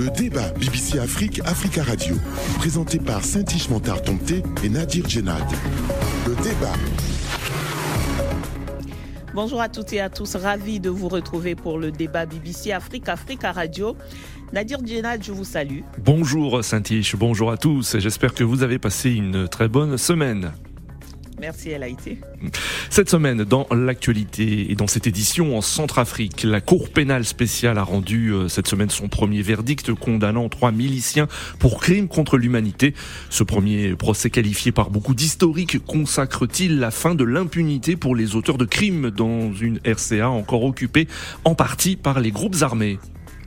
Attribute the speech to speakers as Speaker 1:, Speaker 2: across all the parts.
Speaker 1: Le débat BBC Afrique, Africa Radio, présenté par Saint-Ish Montard Tomté et Nadir Djenad. Le débat.
Speaker 2: Bonjour à toutes et à tous, ravi de vous retrouver pour le débat BBC Afrique, Africa Radio. Nadir Djenad, je vous salue.
Speaker 3: Bonjour Saint-Ish, bonjour à tous, j'espère que vous avez passé une très bonne semaine.
Speaker 2: Merci, elle a.
Speaker 3: Cette semaine, dans l'actualité et dans cette édition en Centrafrique, la Cour pénale spéciale a rendu euh, cette semaine son premier verdict condamnant trois miliciens pour crimes contre l'humanité. Ce premier procès qualifié par beaucoup d'historiques consacre-t-il la fin de l'impunité pour les auteurs de crimes dans une RCA encore occupée en partie par les groupes armés?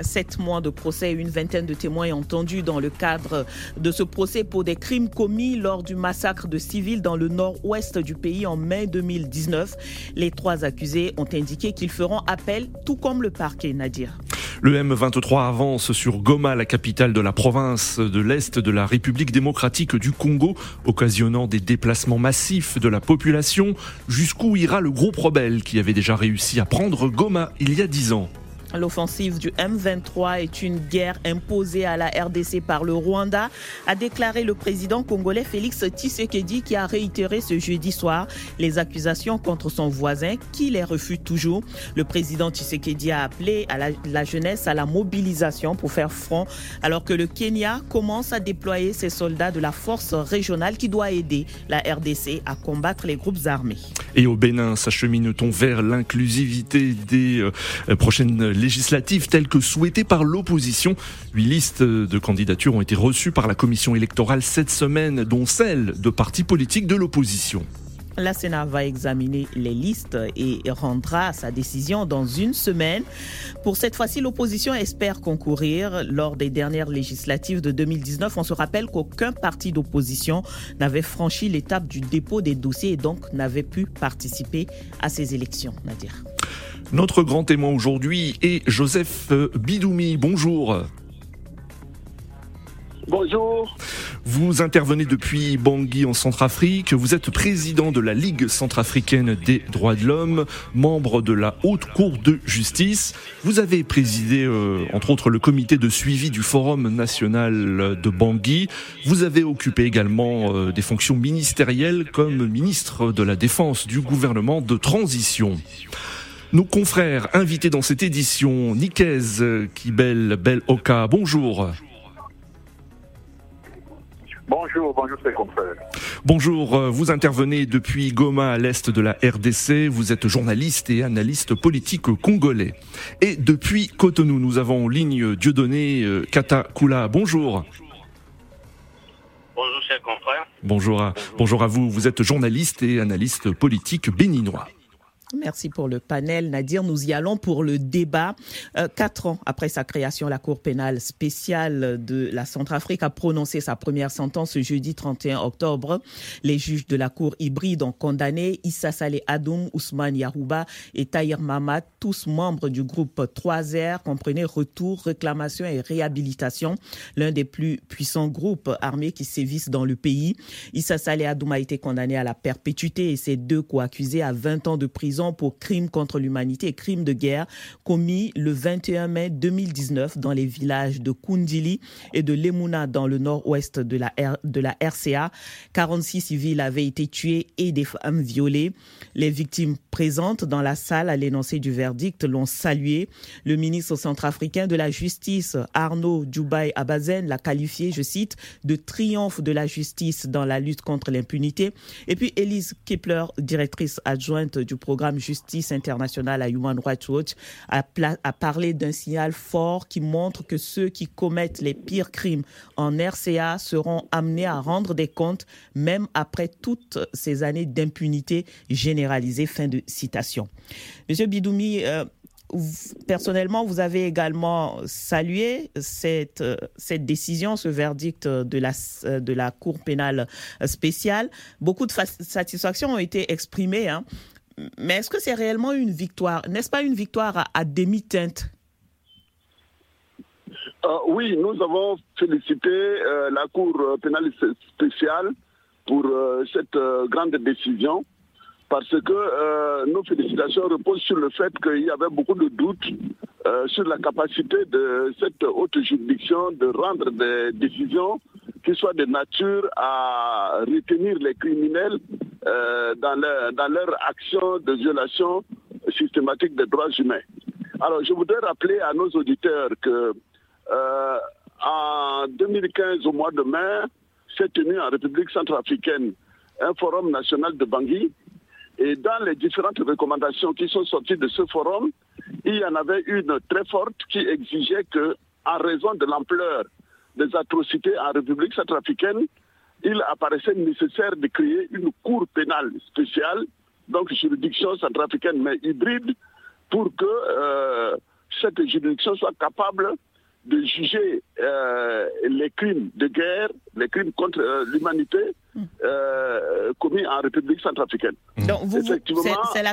Speaker 2: Sept mois de procès et une vingtaine de témoins entendus dans le cadre de ce procès pour des crimes commis lors du massacre de civils dans le nord-ouest du pays en mai 2019. Les trois accusés ont indiqué qu'ils feront appel, tout comme le parquet Nadir.
Speaker 3: Le M23 avance sur Goma, la capitale de la province de l'Est de la République démocratique du Congo, occasionnant des déplacements massifs de la population. Jusqu'où ira le groupe rebelle qui avait déjà réussi à prendre Goma il y a dix ans
Speaker 2: L'offensive du M23 est une guerre imposée à la RDC par le Rwanda, a déclaré le président congolais Félix Tshisekedi qui a réitéré ce jeudi soir les accusations contre son voisin qui les refuse toujours. Le président Tshisekedi a appelé à la, jeunesse à la mobilisation pour faire front alors que le Kenya commence à déployer ses soldats de la force régionale qui doit aider la RDC à combattre les groupes armés.
Speaker 3: Et au Bénin, s'achemine-t-on vers l'inclusivité des euh, prochaines législatives telles que souhaitées par l'opposition. Huit listes de candidatures ont été reçues par la commission électorale cette semaine, dont celle de partis politiques de l'opposition.
Speaker 2: La Sénat va examiner les listes et rendra sa décision dans une semaine. Pour cette fois-ci, l'opposition espère concourir lors des dernières législatives de 2019. On se rappelle qu'aucun parti d'opposition n'avait franchi l'étape du dépôt des dossiers et donc n'avait pu participer à ces élections. Nadir.
Speaker 3: Notre grand témoin aujourd'hui est Joseph Bidoumi. Bonjour.
Speaker 4: Bonjour.
Speaker 3: Vous intervenez depuis Bangui en Centrafrique. Vous êtes président de la Ligue centrafricaine des droits de l'homme, membre de la Haute Cour de justice. Vous avez présidé, euh, entre autres, le comité de suivi du Forum national de Bangui. Vous avez occupé également euh, des fonctions ministérielles comme ministre de la Défense du gouvernement de transition. Nos confrères invités dans cette édition, Nikez Kibel Bel Oka, bonjour.
Speaker 4: Bonjour, bonjour confrères.
Speaker 3: Bonjour, euh, vous intervenez depuis Goma à l'est de la RDC, vous êtes journaliste et analyste politique congolais. Et depuis Cotonou, nous avons en ligne Dieudonné euh, Katakula, bonjour.
Speaker 5: Bonjour chers confrères.
Speaker 3: Bonjour à, bonjour à vous, vous êtes journaliste et analyste politique béninois.
Speaker 2: Merci pour le panel. Nadir, nous y allons pour le débat. Euh, quatre ans après sa création, la Cour pénale spéciale de la Centrafrique a prononcé sa première sentence ce jeudi 31 octobre. Les juges de la Cour hybride ont condamné Issa Saleh Adoum, Ousmane Yarouba et Tahir Mamad, tous membres du groupe 3R, comprenez Retour, Réclamation et Réhabilitation, l'un des plus puissants groupes armés qui sévissent dans le pays. Issa Saleh Adoum a été condamné à la perpétuité et ses deux co-accusés à 20 ans de prison pour crimes contre l'humanité et crimes de guerre commis le 21 mai 2019 dans les villages de Kundili et de Lemuna dans le nord-ouest de la, de la RCA. 46 civils avaient été tués et des femmes violées. Les victimes présentes dans la salle à l'énoncé du verdict l'ont salué. Le ministre centrafricain de la Justice, Arnaud Djoubaï Abazen, l'a qualifié, je cite, de triomphe de la justice dans la lutte contre l'impunité. Et puis Elise Kepler, directrice adjointe du programme Justice internationale à Human Rights Watch a, a parlé d'un signal fort qui montre que ceux qui commettent les pires crimes en RCA seront amenés à rendre des comptes même après toutes ces années d'impunité généralisée. Fin de citation. Monsieur Bidoumi, euh, personnellement, vous avez également salué cette, cette décision, ce verdict de la, de la Cour pénale spéciale. Beaucoup de satisfactions ont été exprimées. Hein mais est-ce que c'est réellement une victoire? N'est-ce pas une victoire à, demi-teinte?
Speaker 4: Euh, Oui, nous avons félicité euh, la Cour pénale spéciale pour euh, cette grande décision parce que nos félicitations reposent sur le fait qu'il y avait beaucoup de doutes sur la capacité de cette haute juridiction de rendre des décisions qui soient de nature à retenir les criminels dans, leur, dans leur action de violation systématique des droits humains. Alors, je voudrais rappeler à nos auditeurs que euh, en 2015, au mois de mai, s'est tenu en République centrafricaine un forum national de Bangui. Et dans les différentes recommandations qui sont sorties de ce forum, il y en avait une très forte qui exigeait que, en raison de l'ampleur des atrocités en République centrafricaine, il apparaissait nécessaire de créer une cour pénale spéciale, donc juridiction centrafricaine mais hybride, pour que euh, cette juridiction soit capable de juger euh, les crimes de guerre, les crimes contre euh, l'humanité hmm. commis en République centrafricaine.
Speaker 2: Donc, vous, c'est,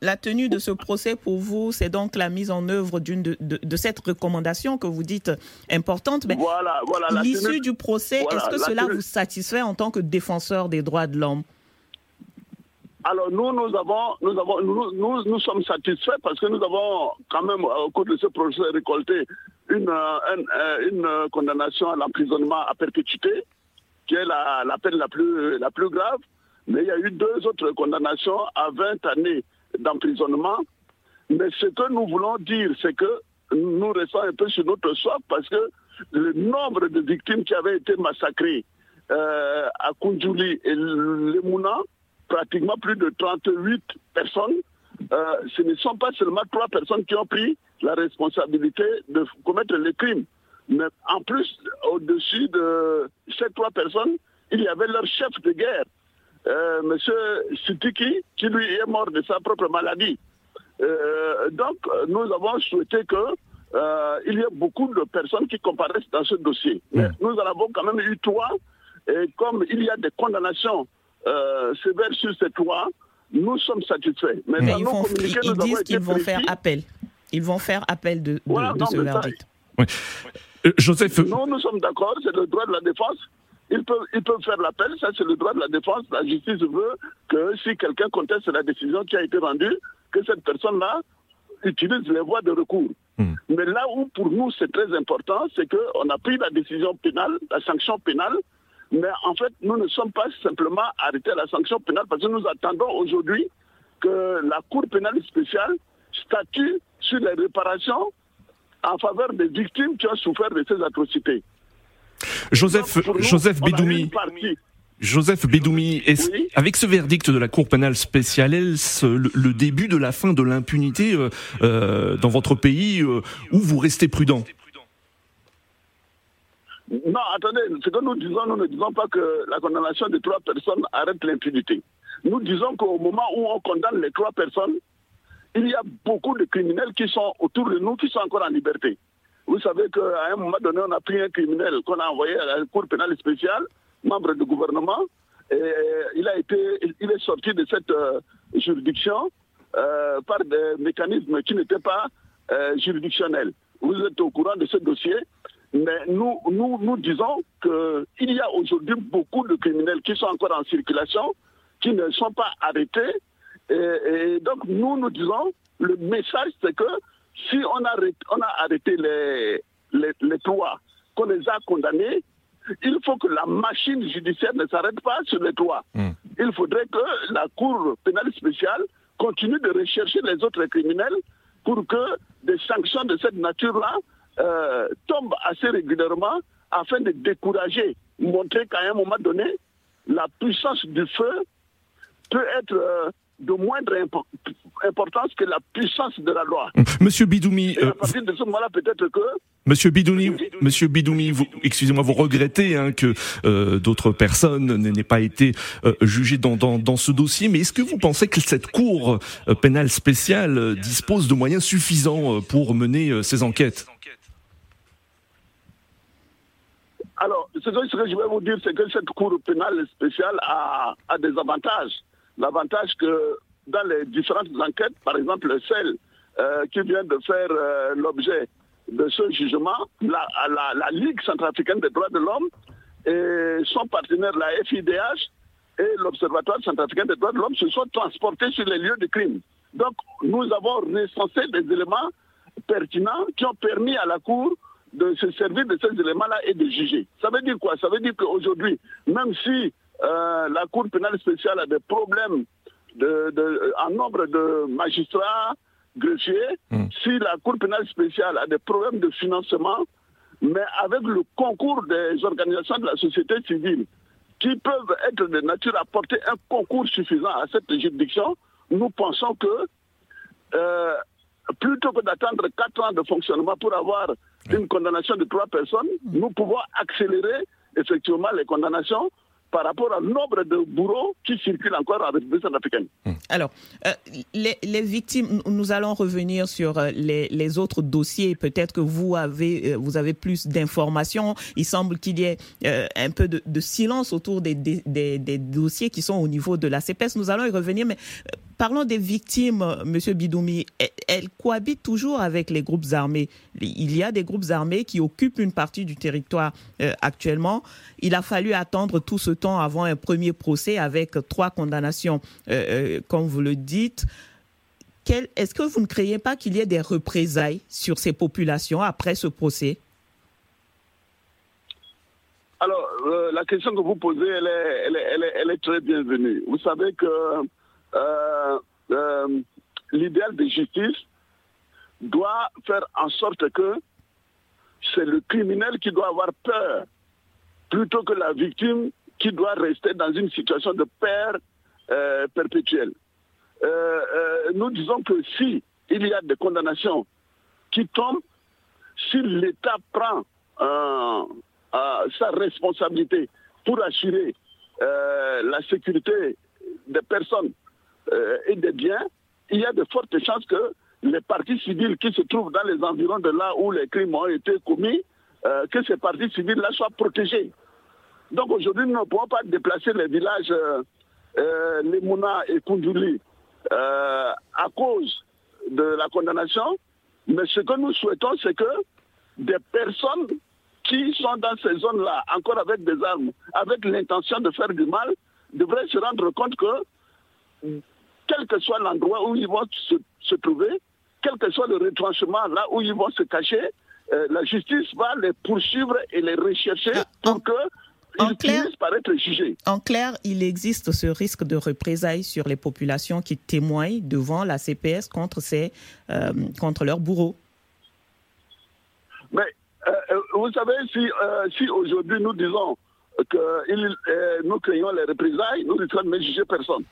Speaker 2: la, tenue de ce procès pour vous, c'est donc la mise en œuvre d'une de, cette recommandation que vous dites importante. Mais voilà, voilà, l'issue du procès, est-ce que cela vous satisfait en tant que défenseur des droits de l'homme?
Speaker 4: Alors nous, nous avons, nous avons, nous, nous, sommes satisfaits parce que nous avons quand même au cours de ce procès récolté une, euh, une, condamnation à l'emprisonnement à perpétuité, qui est la, peine la plus, la plus grave. Mais il y a eu deux autres condamnations à 20 années d'emprisonnement. Mais ce que nous voulons dire, c'est que nous restons un peu sur notre soif parce que le nombre de victimes qui avaient été massacrées euh, à Kundjuli et Lemuna, pratiquement plus de 38 personnes. Euh, ce ne sont pas seulement trois personnes qui ont pris la responsabilité de commettre les crimes. Mais en plus, au-dessus de ces trois personnes, il y avait leur chef de guerre, euh, M. Sitiki, qui lui est mort de sa propre maladie. Euh, donc, nous avons souhaité que euh, il y ait beaucoup de personnes qui comparaissent dans ce dossier. Mais nous en avons quand même eu trois. Et comme il y a des condamnations sévères sur ces trois, nous sommes satisfaits.
Speaker 2: Mais, ils, disent qu'ils vont faire appel. Ils vont faire appel de, ce verdict.
Speaker 3: Euh, Joseph.
Speaker 4: Non, nous sommes d'accord, c'est le droit de la défense. Ils peuvent, ils peuvent faire l'appel, ça c'est le droit de la défense. La justice veut que si quelqu'un conteste la décision qui a été rendue, que cette personne-là utilise les voies de recours. Hmm. Mais là où pour nous c'est très important, c'est qu'on a pris la décision pénale, la sanction pénale, mais en fait, nous ne sommes pas simplement arrêtés à la sanction pénale parce que nous attendons aujourd'hui que la Cour pénale spéciale statue sur les réparations en faveur des victimes qui ont souffert de ces atrocités.
Speaker 3: Joseph, Joseph Bidoumi. Joseph Bédoumi, avec ce verdict de la Cour pénale spéciale, est-ce le, début de la fin de l'impunité euh, euh, dans votre pays euh, où vous restez prudent?
Speaker 4: Non, attendez, ce que nous disons, nous ne disons pas que la condamnation de trois personnes arrête l'impunité. Nous disons qu'au moment où on condamne les trois personnes, il y a beaucoup de criminels qui sont autour de nous, qui sont encore en liberté. Vous savez qu'à un moment donné, on a pris un criminel qu'on a envoyé à la Cour pénale spéciale, membre du gouvernement, et il, a été, il est sorti de cette euh, juridiction euh, par des mécanismes qui n'étaient pas euh, juridictionnels. Vous êtes au courant de ce dossier. Mais nous, nous, nous disons qu'il y a aujourd'hui beaucoup de criminels qui sont encore en circulation, qui ne sont pas arrêtés. Et, donc, nous, nous disons, le message, c'est que si on a, on a arrêté les, les, trois, qu'on les a condamnés, il faut que la machine judiciaire ne s'arrête pas sur les trois. Hmm. Il faudrait que la Cour pénale spéciale continue de rechercher les autres criminels pour que des sanctions de cette nature-là euh, tombe assez régulièrement afin de décourager, montrer qu'à un moment donné, la puissance du feu peut être euh, de moindre importance que la puissance de la loi.
Speaker 3: Monsieur Bidoumi,
Speaker 4: à euh, partir de ce moment-là, peut-être que
Speaker 3: Monsieur Bidoumi, Monsieur Bidoumi, excusez-moi, vous regrettez hein, que euh, d'autres personnes n'aient pas été euh, jugées dans, dans, dans, ce dossier, mais est-ce que vous pensez que cette cour pénale spéciale dispose de moyens suffisants pour mener ces enquêtes?
Speaker 4: Alors, ce que, je vais vous dire, c'est que cette cour pénale spéciale a, des avantages. L'avantage que dans les différentes enquêtes, par exemple celle euh, qui vient de faire euh, l'objet de ce jugement, la, Ligue centrafricaine des droits de l'homme et son partenaire, la FIDH, et l'Observatoire centrafricain des droits de l'homme se sont transportés sur les lieux de crime. Donc, nous avons recensé des éléments pertinents qui ont permis à la Cour de se servir de ces éléments-là et de juger. Ça veut dire quoi? Ça veut dire qu'aujourd'hui, même si euh, la Cour pénale spéciale a des problèmes de, de, en nombre de magistrats, greffiers, hmm. si la Cour pénale spéciale a des problèmes de financement, mais avec le concours des organisations de la société civile qui peuvent être de nature à porter un concours suffisant à cette juridiction, nous pensons que euh, plutôt que d'attendre quatre ans de fonctionnement pour avoir une condamnation de trois personnes, hmm. nous pouvons accélérer effectivement les condamnations par rapport au nombre de bourreaux qui circulent encore en République centrafricaine.
Speaker 2: Hmm. Alors, euh, les, victimes, nous allons revenir sur euh, les, autres dossiers. Peut-être que vous avez, euh, vous avez plus d'informations. Il semble qu'il y ait un peu de, silence autour des, des, dossiers qui sont au niveau de la CPS. Nous allons y revenir, mais Parlons des victimes, Monsieur Bidoumi. Elles cohabitent toujours avec les groupes armés. Il y a des groupes armés qui occupent une partie du territoire euh, actuellement. Il a fallu attendre tout ce temps avant un premier procès avec trois condamnations, euh, euh, comme vous le dites. Est-ce que vous ne croyez pas qu'il y ait des représailles sur ces populations après ce procès?
Speaker 4: Alors, la question que vous posez, elle est, très bienvenue. Vous savez que l'idéal de justice doit faire en sorte que c'est le criminel qui doit avoir peur plutôt que la victime qui doit rester dans une situation de peur euh, perpétuelle. nous disons que si il y a des condamnations qui tombent, si l'État prend sa responsabilité pour assurer la sécurité des personnes euh, et des biens, il y a de fortes chances que les parties civiles qui se trouvent dans les environs de là où les crimes ont été commis, euh, que ces parties civiles-là soient protégées. Donc aujourd'hui, nous ne pouvons pas déplacer les villages euh, euh Lemuna et Kunduli à cause de la condamnation, mais ce que nous souhaitons, c'est que des personnes qui sont dans ces zones-là, encore avec des armes, avec l'intention de faire du mal, devraient se rendre compte que quel que soit l'endroit où ils vont se, trouver, quel que soit le retranchement là où ils vont se cacher, euh, la justice va les poursuivre et les rechercher ah, pour que ils finissent par être jugés.
Speaker 2: En clair, il existe ce risque de représailles sur les populations qui témoignent devant la CPS contre, ces, euh, contre leurs bourreaux.
Speaker 4: Mais euh, vous savez, si, si aujourd'hui nous disons que nous craignons les représailles, nous ne sommes juger personne.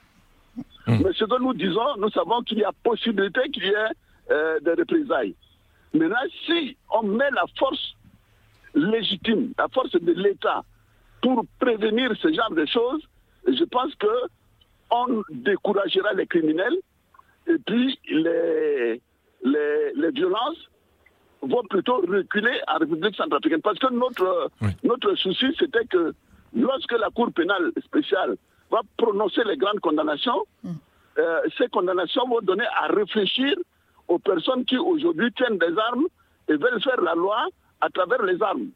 Speaker 4: Hmm. Mais ce que nous disons, nous savons qu'il y a possibilité qu'il y ait euh, des représailles. Maintenant, si on met la force légitime, la force de l'État pour prévenir ce genre de choses, je pense que on découragera les criminels et puis les, les, violences vont plutôt reculer en République centrafricaine. Parce que notre, notre souci, c'était que lorsque la Cour pénale spéciale va prononcer les grandes condamnations, hmm. euh, ces condamnations vont donner à réfléchir aux personnes qui aujourd'hui tiennent des armes et veulent faire la loi à travers les armes.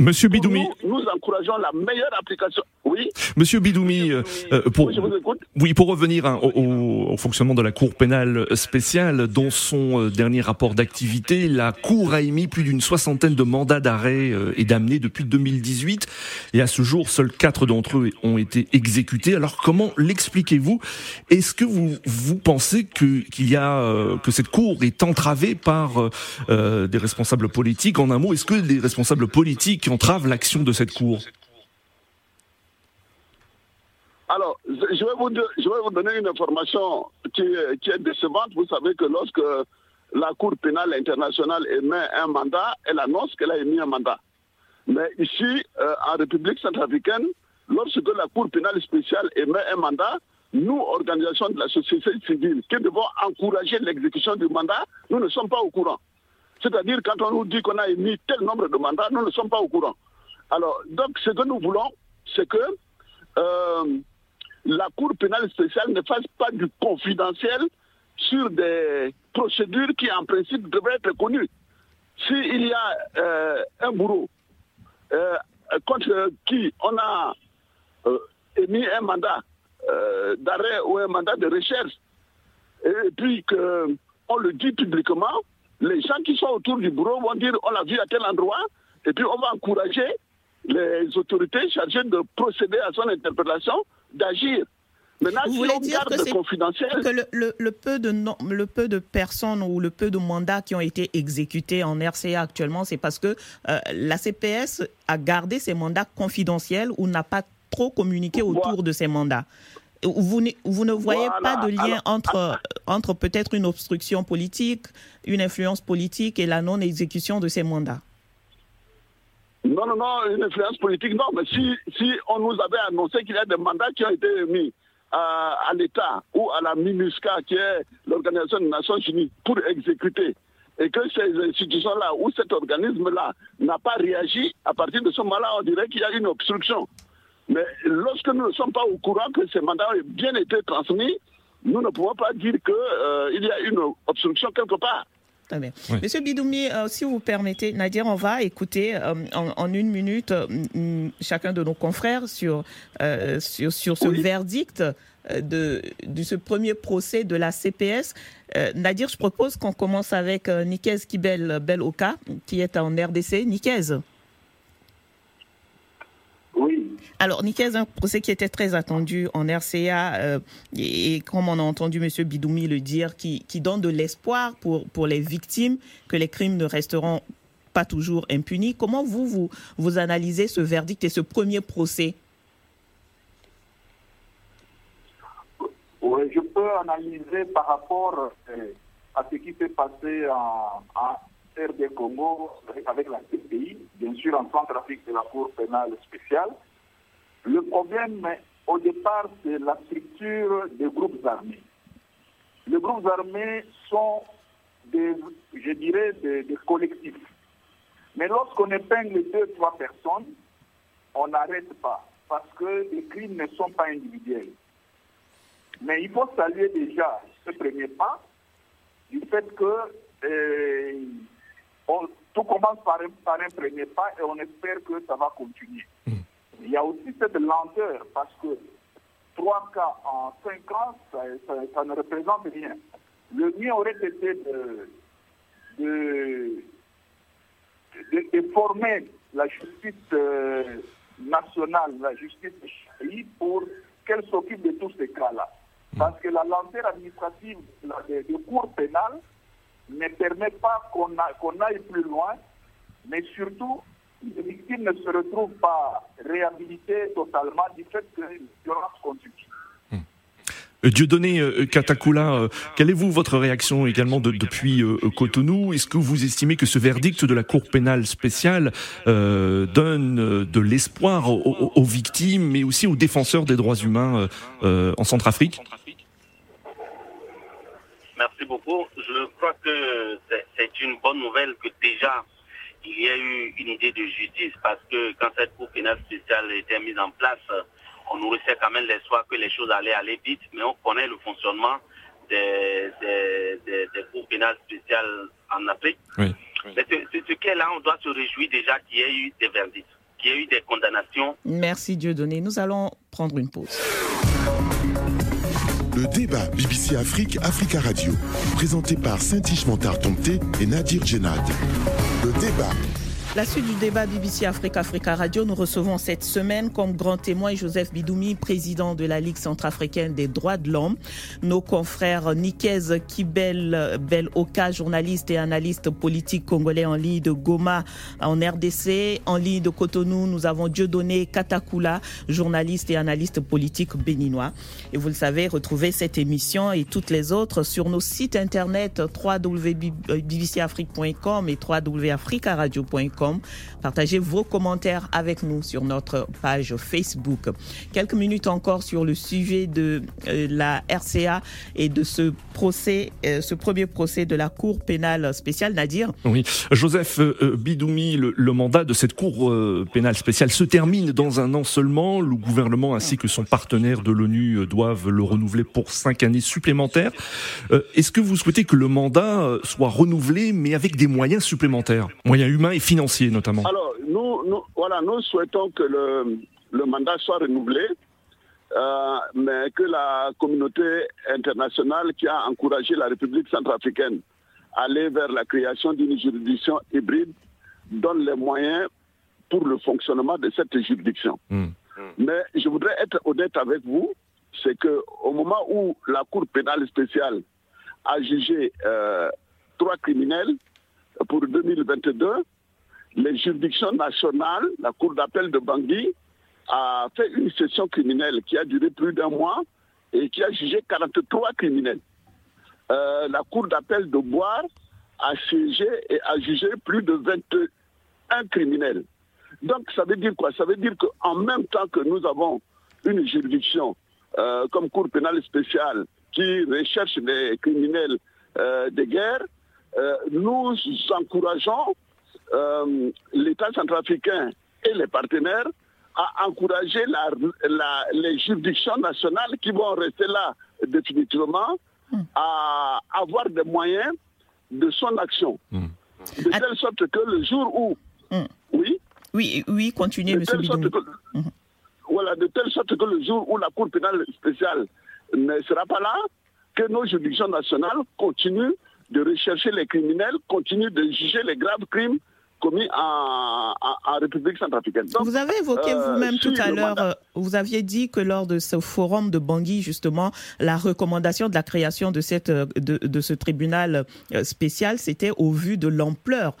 Speaker 3: Monsieur Bidoumi.
Speaker 4: Nous, encourageons la meilleure application. Oui.
Speaker 3: Monsieur Bidoumi, euh, euh, pour, oui, pour revenir hein, au, fonctionnement de la Cour pénale spéciale, dans son euh, dernier rapport d'activité, la Cour a émis plus d'une soixantaine de mandats d'arrêt et d'amener depuis 2018. Et à ce jour, seuls quatre d'entre eux ont été exécutés. Alors comment l'expliquez-vous? Est-ce que vous vous pensez que qu'il y a que cette Cour est entravée par des responsables politiques? En un mot, est-ce que les responsables politiques qui entrave l'action de cette Cour
Speaker 4: alors, je vais, vous, donner une information qui, est décevante. Vous savez que lorsque la Cour pénale internationale émet un mandat, elle annonce qu'elle a émis un mandat. Mais ici, euh, en République centrafricaine, lorsque la Cour pénale spéciale émet un mandat, nous, organisation de la société civile, qui devons encourager l'exécution du mandat, nous ne sommes pas au courant. C'est-à-dire, quand on nous dit qu'on a émis tel nombre de mandats, nous ne sommes pas au courant. Alors, donc, ce que nous voulons, c'est que euh, la Cour pénale spéciale ne fasse pas du confidentiel sur des procédures qui, en principe, devraient être connues. S'il y a euh, un bourreau euh, contre qui on a émis un mandat d'arrêt ou un mandat de recherche. Et puis qu'on le dit publiquement, les gens qui sont autour du bureau vont dire on l'a vu à tel endroit, et puis on va encourager les autorités chargées de procéder à son interpellation d'agir.
Speaker 2: Maintenant, Vous voulez dire que, le, peu de le peu de personnes ou le peu de mandats qui ont été exécutés en RCA actuellement, c'est parce que euh, la CPS a gardé ses mandats confidentiels ou n'a pas trop communiqué autour de ces mandats. Vous, vous ne voyez pas de lien entre, entre peut-être une obstruction politique, une influence politique et la non-exécution de ces mandats?
Speaker 4: Non, non, non, une influence politique, non. Mais si, si on nous avait annoncé qu'il y a des mandats qui ont été mis à, l'État ou à la MINUSCA, qui est l'Organisation des Nations Unies, pour exécuter, et que ces institutions-là ou cet organisme-là n'a pas réagi, à partir de ce moment-là, on dirait qu'il y a une obstruction. Mais lorsque nous ne sommes pas au courant que ces mandats ont bien été transmis, nous ne pouvons pas dire qu'il euh, y a une obstruction quelque part.
Speaker 2: Monsieur Bidoumi, euh, si vous permettez, Nadir, on va écouter euh, en, une minute chacun de nos confrères sur, sur, sur, ce verdict de, de, ce premier procès de la CPS. Nadir, je propose qu'on commence avec Nikez Kibel Beloka, qui est en RDC. Nikez. Alors, Nicaise, un procès qui était très attendu en RCA, euh, et, comme on a entendu M. Bidoumi le dire, qui, donne de l'espoir pour, pour les victimes que les crimes ne resteront pas toujours impunis. Comment vous, vous, vous analysez ce verdict et ce premier procès?
Speaker 5: Oui, je peux analyser par rapport euh, à ce qui s'est passé en, en RD Congo avec la CPI, bien sûr en Centrafrique de la Cour pénale spéciale. Le problème, au départ, c'est la structure des groupes armés. Les groupes armés sont des, je dirais, des, collectifs. Mais lorsqu'on épingle deux, trois personnes, on n'arrête pas parce que les crimes ne sont pas individuels. Mais il faut saluer déjà ce premier pas du fait que euh, tout commence par un, premier pas et on espère que ça va continuer. Mmh. Il y a aussi cette lenteur parce que trois cas en cinq ans, ça, ne représente rien. Le mieux aurait été de, former la justice euh, nationale, la justice pays, pour qu'elle s'occupe de tous ces cas-là. Parce que la lenteur administrative de cours pénales ne permet pas qu'on aille plus loin, mais surtout les victimes ne se retrouvent pas réhabilitées totalement du fait que les violences continuent. Hmm.
Speaker 3: Euh, Dieudonné euh, Katakula, euh, quelle est vous votre réaction également depuis Cotonou? Est-ce que vous estimez que ce verdict de la Cour pénale spéciale donne de l'espoir aux, victimes, mais aussi aux défenseurs des droits humains en Centrafrique?
Speaker 6: Merci beaucoup. Je crois que c'est une bonne nouvelle que déjà il y a eu une idée de justice parce que quand cette cour pénale spéciale était mise en place, on nourrissait quand même l'espoir que les choses allaient aller vite, mais on connaît le fonctionnement des, des, cours pénales spéciales en Afrique. Mais ce, qu'est là, on doit se réjouir déjà qu'il y ait eu des verdicts, qu'il y ait eu des condamnations.
Speaker 2: Merci Dieudonné. Nous allons prendre une pause.
Speaker 1: Le débat BBC Afrique, Africa Radio, présenté par Saint-Ish Montard et Nadir Djenad. Le débat
Speaker 2: la suite du débat BBC Afrique Africa Radio, nous recevons cette semaine comme grand témoin Joseph Bidoumi, président de la Ligue centrafricaine des droits de l'homme. Nos confrères Nikez Kibel Bel Oka, journaliste et analyste politique congolais en ligne de Goma en RDC. En ligne de Cotonou, nous avons Dieudonné Katakula, journaliste et analyste politique béninois. Et vous le savez, retrouvez cette émission et toutes les autres sur nos sites internet www.bbcafrique.com et www.africaradio.com Partagez vos commentaires avec nous sur notre page Facebook. Quelques minutes encore sur le sujet de euh, la RCA et de ce procès, euh, ce premier procès de la Cour pénale spéciale, Nadir.
Speaker 3: Oui, Joseph euh, Bidoumi, le, mandat de cette Cour pénale spéciale se termine dans un an seulement. Le gouvernement ainsi que son partenaire de l'ONU doivent le renouveler pour cinq années supplémentaires. Est-ce que vous souhaitez que le mandat soit renouvelé, mais avec des moyens supplémentaires, moyens humains et financiers
Speaker 4: notamment Alors, nous, voilà, nous souhaitons que le, mandat soit renouvelé euh, mais que la communauté internationale qui a encouragé la République centrafricaine à aller vers la création d'une juridiction hybride donne les moyens pour le fonctionnement de cette juridiction.
Speaker 3: Hmm.
Speaker 4: Mais je voudrais être honnête avec vous, c'est que au moment où la Cour pénale spéciale a jugé euh, trois criminels pour 2022, les juridictions nationales, la Cour d'appel de Bangui, a fait une session criminelle qui a duré plus d'un mois et qui a jugé 43 criminels. Euh, la Cour d'appel de Boire a siégé et a jugé plus de 21 criminels. Donc ça veut dire quoi? Ça veut dire qu'en même temps que nous avons une juridiction euh, comme Cour pénale spéciale qui recherche les criminels euh, de guerre, nous encourageons l'État centrafricain et les partenaires à encourager la, les juridictions nationales qui vont rester là définitivement hmm. à avoir des moyens de son action. Hmm. De telle sorte que le jour où...
Speaker 2: Hmm. Oui Oui, oui, continuez, M.
Speaker 4: Voilà, de telle sorte que le jour où la Cour pénale spéciale ne sera pas là, que nos juridictions nationales continuent de rechercher les criminels, continuent de juger les graves crimes commis en, République centrafricaine.
Speaker 2: vous avez évoqué euh, vous-même tout à l'heure, euh, vous aviez dit que lors de ce forum de Bangui, justement, la recommandation de la création de, cette, euh, de, ce tribunal spécial, c'était au vu de l'ampleur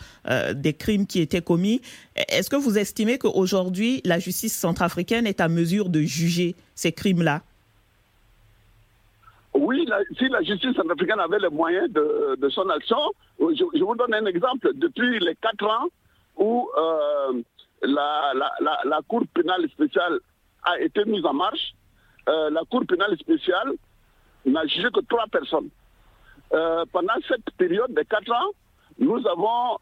Speaker 2: des crimes qui étaient commis. Est-ce que vous estimez qu'aujourd'hui, la justice centrafricaine est à mesure de juger ces crimes-là?
Speaker 4: Oui, si la justice centrafricaine avait les moyens de, son action, je, vous donne un exemple. Depuis les quatre ans où euh, la, Cour pénale spéciale a été mise en marche, euh, la Cour pénale spéciale n'a jugé que trois personnes. Euh, pendant cette période de quatre ans, nous avons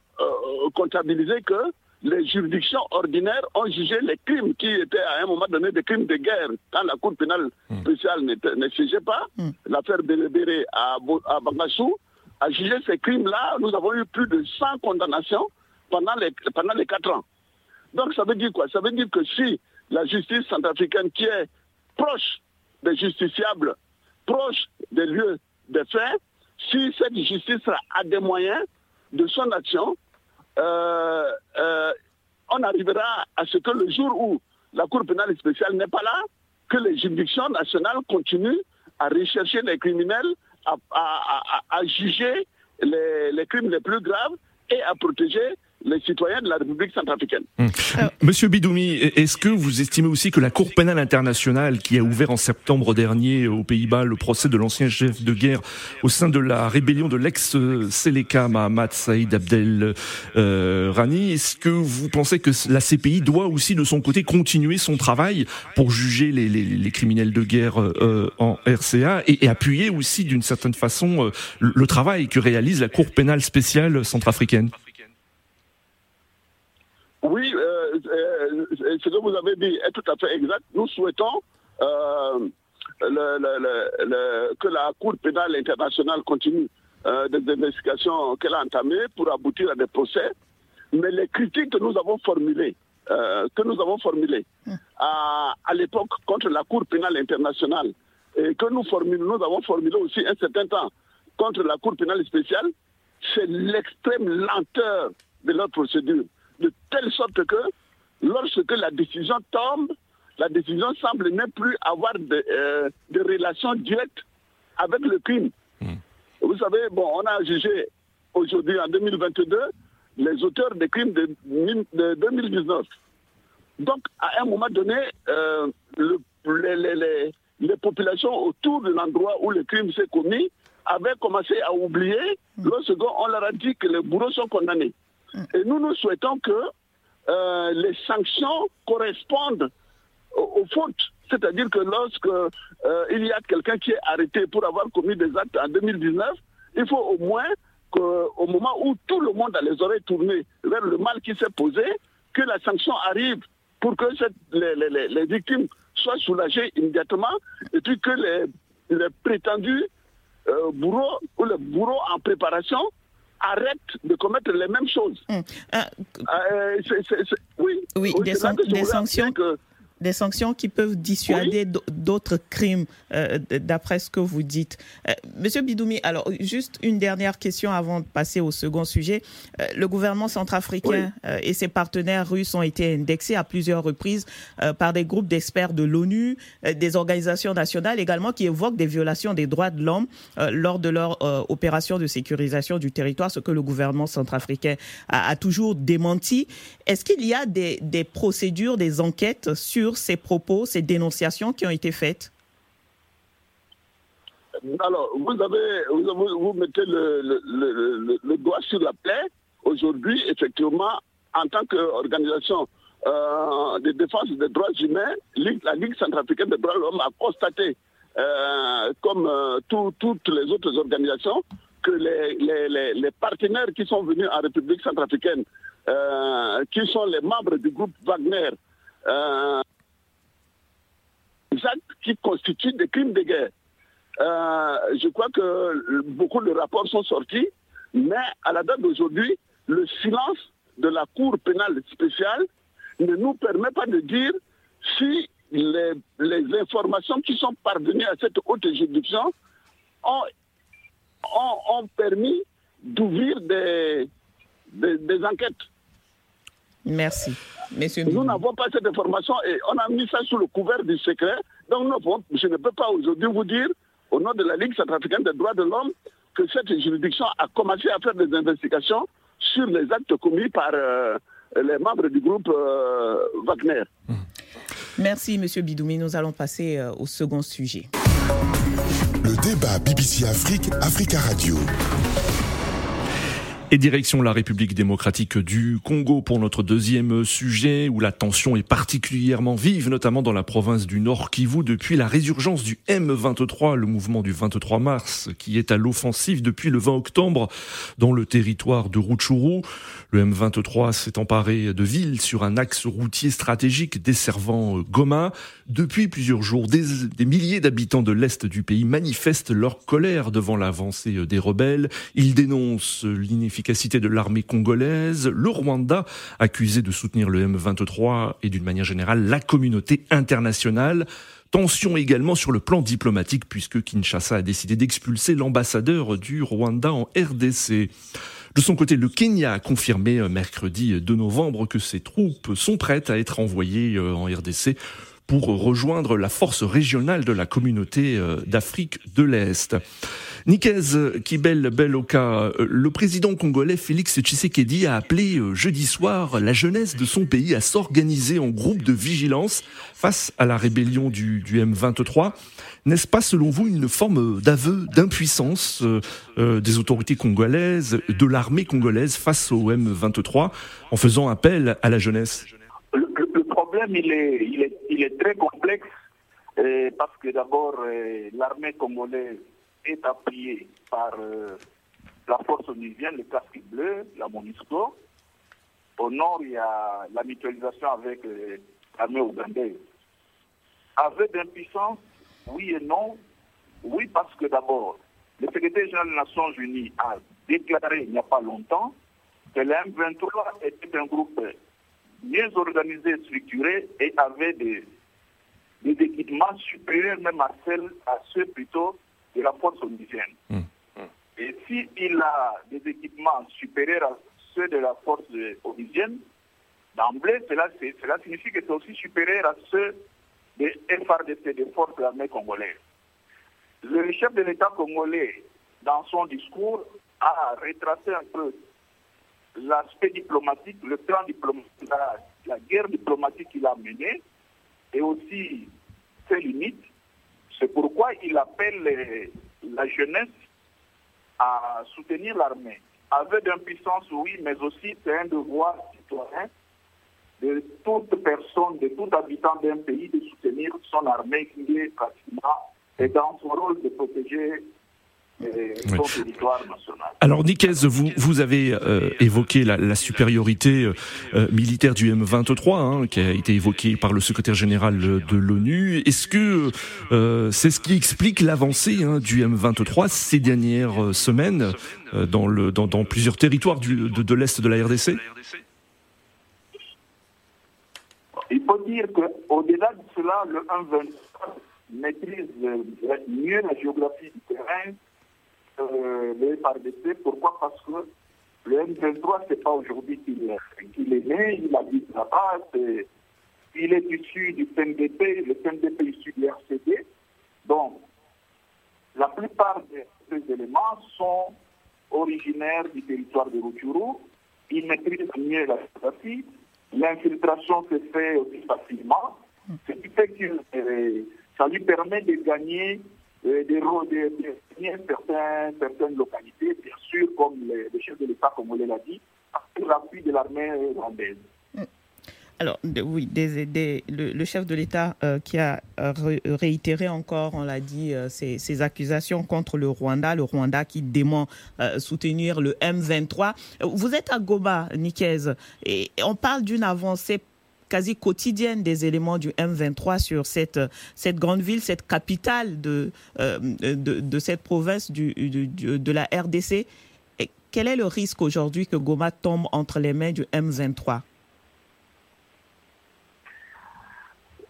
Speaker 4: comptabilisé que les juridictions ordinaires ont jugé les crimes qui étaient à un moment donné des crimes de guerre. Quand la Cour pénale hmm. spéciale ne siégeait pas, hmm. l'affaire Bélébéré à, à Bangassou a jugé ces crimes-là. Nous avons eu plus de 100 condamnations pendant les, pendant les 4 ans. Donc ça veut dire quoi? Ça veut dire que si la justice centrafricaine qui est proche des justiciables, proche des lieux de faits, si cette justice a des moyens de son action, euh, euh, on arrivera à ce que le jour où la Cour pénale spéciale n'est pas là, que les juridictions nationales continuent à rechercher les criminels, à, juger les, crimes les plus graves et à protéger les citoyens de la République centrafricaine. Hum.
Speaker 3: Monsieur Bidoumi, est-ce que vous estimez aussi que la Cour pénale internationale, qui a ouvert en septembre dernier aux Pays-Bas le procès de l'ancien chef de guerre au sein de la rébellion de l'ex-Seleka Mahamat Saïd Abdel euh, Rani, est-ce que vous pensez que la CPI doit aussi de son côté continuer son travail pour juger les, criminels de guerre euh, en RCA et, appuyer aussi d'une certaine façon euh, le travail que réalise la Cour pénale spéciale centrafricaine?
Speaker 4: Oui, euh, euh, ce que vous avez dit est tout à fait exact. Nous souhaitons euh, que la Cour pénale internationale continue des investigations qu'elle a entamées pour aboutir à des procès. Mais les critiques que nous avons formulées, que nous avons formulées à, l'époque contre la Cour pénale internationale, et que nous, nous avons formulé aussi un certain temps contre la Cour pénale spéciale, c'est l'extrême lenteur de leur procédure de telle sorte que lorsque la décision tombe, la décision semble ne plus avoir de, euh, relations directes avec le crime. Hmm. Vous savez, bon, on a jugé aujourd'hui, en 2022, les auteurs des crimes de, 2019. Donc, à un moment donné, euh, les, les, populations autour de l'endroit où le crime s'est commis avaient commencé à oublier hmm. lorsqu'on leur a dit que les bourreaux sont condamnés. Et nous, nous souhaitons que euh, les sanctions correspondent aux, fautes. C'est-à-dire que lorsque euh, il y a quelqu'un qui est arrêté pour avoir commis des actes en 2019, il faut au moins qu'au moment où tout le monde a les oreilles tournées vers le mal qui s'est posé, que la sanction arrive pour que les, victimes soient soulagées immédiatement et puis que les, prétendus euh, bourreaux ou les bourreaux en préparation arrête de commettre les mêmes choses.
Speaker 2: Hum. Euh, euh, oui, oui des, sanctions. Des sanctions qui peuvent dissuader d'autres crimes, euh, d'après ce que vous dites. Euh, Monsieur Bidoumi, alors juste une dernière question avant de passer au second sujet. Euh, le gouvernement centrafricain et ses partenaires russes ont été indexés à plusieurs reprises par des groupes d'experts de l'ONU, des organisations nationales également qui évoquent des violations des droits de l'homme lors de leur opération de sécurisation du territoire, ce que le gouvernement centrafricain a, toujours démenti. Est-ce qu'il y a des, des procédures, des enquêtes sur ces propos, ces dénonciations qui ont été faites?
Speaker 4: Alors, vous, avez, vous, mettez le, doigt sur la plaie. Aujourd'hui, effectivement, en tant qu'organisation euh, de défense des droits humains, la Ligue centrafricaine des droits de l'homme a constaté, euh, comme euh, toutes les autres organisations, que les, partenaires qui sont venus en République centrafricaine, qui sont les membres du groupe Wagner, qui constituent des crimes de guerre. Euh, je crois que beaucoup de rapports sont sortis, mais à la date d'aujourd'hui, le silence de la Cour pénale spéciale ne nous permet pas de dire si les, informations qui sont parvenues à cette haute juridiction ont, ont, permis d'ouvrir des, des enquêtes.
Speaker 2: Merci.
Speaker 4: Nous n'avons pas cette information et on a mis ça sous le couvert du secret. Donc je ne peux pas aujourd'hui vous dire, au nom de la Ligue centrafricaine des droits de l'homme, que cette juridiction a commencé à faire des investigations sur les actes commis par euh, les membres du groupe euh, Wagner.
Speaker 2: Merci, Monsieur Bidoumi. Nous allons passer euh, au second sujet.
Speaker 1: Le débat BBC Afrique, Africa Radio.
Speaker 3: Et direction la République démocratique du Congo pour notre deuxième sujet où la tension est particulièrement vive, notamment dans la province du Nord Kivu depuis la résurgence du M23, le mouvement du 23 mars qui est à l'offensive depuis le 20 octobre dans le territoire de Rutshuru. Le M23 s'est emparé de villes sur un axe routier stratégique desservant Goma. Depuis plusieurs jours, des, des milliers d'habitants de l'Est du pays manifestent leur colère devant l'avancée des rebelles. Ils dénoncent l'inefficacité de l'armée congolaise, le Rwanda, accusé de soutenir le M23 et d'une manière générale la communauté internationale. Tension également sur le plan diplomatique puisque Kinshasa a décidé d'expulser l'ambassadeur du Rwanda en RDC. De son côté, le Kenya a confirmé euh, mercredi 2 novembre que ses troupes sont prêtes à être envoyées euh, en RDC pour rejoindre la force régionale de la communauté euh, d'Afrique de l'Est. Nikez Kibel Beloka, euh, le président congolais Félix Tshisekedi a appelé euh, jeudi soir la jeunesse de son pays à s'organiser en groupe de vigilance face à la rébellion du, M23. N'est-ce pas selon vous une forme d'aveu d'impuissance des autorités congolaises, de l'armée congolaise face au M23 en faisant appel à la jeunesse?
Speaker 5: Le, problème, il est, très complexe euh, parce que d'abord, euh, l'armée congolaise est appuyée par euh, la force onusienne, le casque bleu, la MONUSCO. Au nord, il y a la mutualisation avec l'armée ougandaise. Avec d'impuissance, oui et non. Oui, parce que d'abord, le secrétaire général des Nations Unies a déclaré il n'y a pas longtemps que l'M23 était un groupe mieux organisés, structurés et avaient des, des équipements supérieurs même à, à ceux plutôt de la force onusienne. Hum. Et s'il a des équipements supérieurs à ceux de la force onusienne, d'emblée, cela, cela signifie que c'est aussi supérieur à ceux des FRDC, des forces de l'armée congolaise. Le chef de l'État congolais, dans son discours, a retracé un peu l'aspect diplomatique, le plan diplomatique, la, guerre diplomatique qu'il a menée, et aussi ses limites. C'est pourquoi il appelle la jeunesse à soutenir l'armée. Avec d'impuissance, oui, mais aussi c'est un devoir citoyen de toute personne, de tout habitant d'un pays de soutenir son armée qui est pratiquement et dans son rôle de protéger
Speaker 3: alors Niquez, vous, vous avez euh, évoqué la, supériorité euh, euh, militaire du M23, hein, qui a été évoquée par le secrétaire général de l'ONU. Est-ce que c'est ce qui explique l'avancée hein, du M23 ces dernières semaines dans, le, dans, dans plusieurs territoires du, de, de l'Est de la RDC
Speaker 5: Il faut dire qu'au-delà de cela, le 1-23 maîtrise mieux la géographie du terrain, euh, le FRDC. Pourquoi? Parce que le M23, ce n'est pas aujourd'hui qu'il est né, il habite là-bas, il est issu du CNDP, le est issu du RCD. Donc, la plupart de ces éléments sont originaires du territoire de Rutshuru. Ils maîtrisent mieux la géographie. L'infiltration se fait aussi facilement. Ce qui fait que euh, ça lui permet de gagner euh, des rôles, de, gagner certaines localités, bien sûr, comme le, chef de l'État, on l'a dit, avec l'appui de l'armée rwandaise.
Speaker 2: Alors, oui, le, chef de l'État euh, qui a réitéré encore, on l'a dit, ses, accusations contre le Rwanda, le Rwanda qui dément soutenir le M23. Vous êtes à Goma, Nikez, et on parle d'une avancée quasi quotidienne des éléments du M23 sur cette, cette grande ville, cette capitale de, euh, de, cette province du, de la RDC. Quel est le risque aujourd'hui que Goma tombe entre les mains du M23?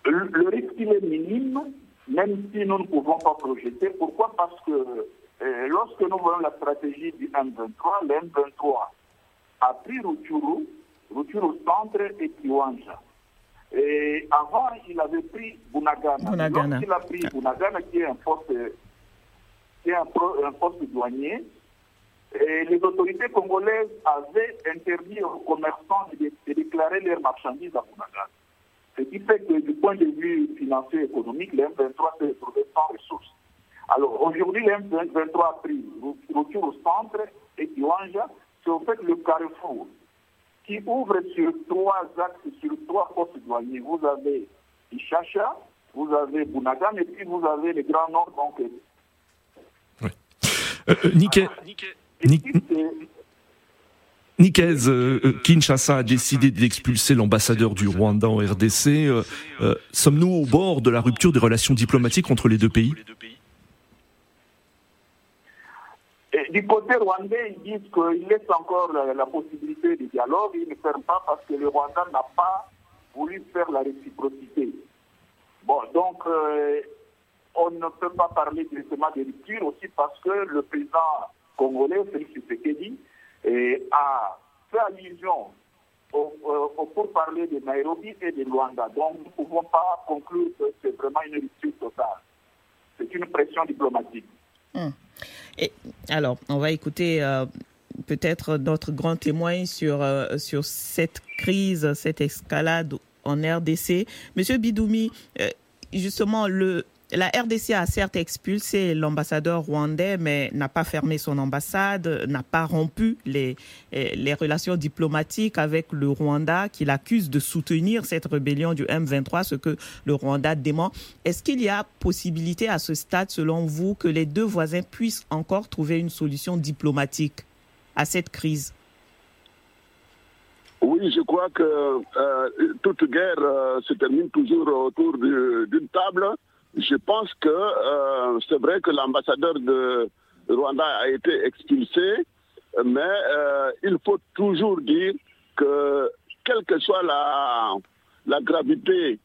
Speaker 5: Le, risque il est minime, même si nous ne pouvons pas projeter. Pourquoi? Parce que euh, lorsque nous voyons la stratégie du M23, le M23 a pris Rutshuru, Rutshuru centre et Kiwanja. Et avant, il avait pris Bunagana.
Speaker 2: Bunagana.
Speaker 5: a pris Bunagana, qui est un poste, qui est un, poste douanier, et les autorités congolaises avaient interdit aux commerçants de, déclarer leurs marchandises à Bunagana. Ce qui fait que du point de vue financier et économique, le M23 s'est retrouvé sans ressources. Alors aujourd'hui, le M23 a pris retour au centre et Kiwanja, c'est au fait le carrefour qui ouvre sur trois axes, sur trois postes douaniers. Vous avez Ishacha, vous avez Bunagan et puis vous avez les Grands Nord. Donc,
Speaker 3: euh, Nikez, euh, euh, Kinshasa a décidé d'expulser l'ambassadeur du Rwanda en RDC. Euh, sommes-nous au bord de la rupture des relations diplomatiques entre les deux pays?
Speaker 5: Du côté rwandais, ils disent qu'ils laissent encore la, possibilité de dialogue. Ils ne ferment pas parce que le Rwanda n'a pas voulu faire la réciprocité. Bon, donc, euh, on ne peut pas parler directement de rupture aussi parce que le président congolais, Félix Tshisekedi, a fait allusion au, pour parler de Nairobi et de Rwanda. Donc, nous ne pouvons pas conclure que c'est vraiment une rupture totale. C'est une pression diplomatique.
Speaker 2: Hum. Alors, on va écouter euh, peut-être notre grand témoin sur, euh, sur cette crise, cette escalade en RDC. Monsieur Bidoumi, euh, justement, le, la RDC a certes expulsé l'ambassadeur rwandais, mais n'a pas fermé son ambassade, n'a pas rompu les, les relations diplomatiques avec le Rwanda, qu'il accuse de soutenir cette rébellion du M23, ce que le Rwanda dément. Est-ce qu'il y a possibilité à ce stade, selon vous, que les deux voisins puissent encore trouver une solution diplomatique à cette crise?
Speaker 4: Oui, je crois que euh, toute guerre euh, se termine toujours autour d'une table je pense que euh, c'est vrai que l'ambassadeur de Rwanda a été expulsé, mais euh, il faut toujours dire que quelle que soit la, gravité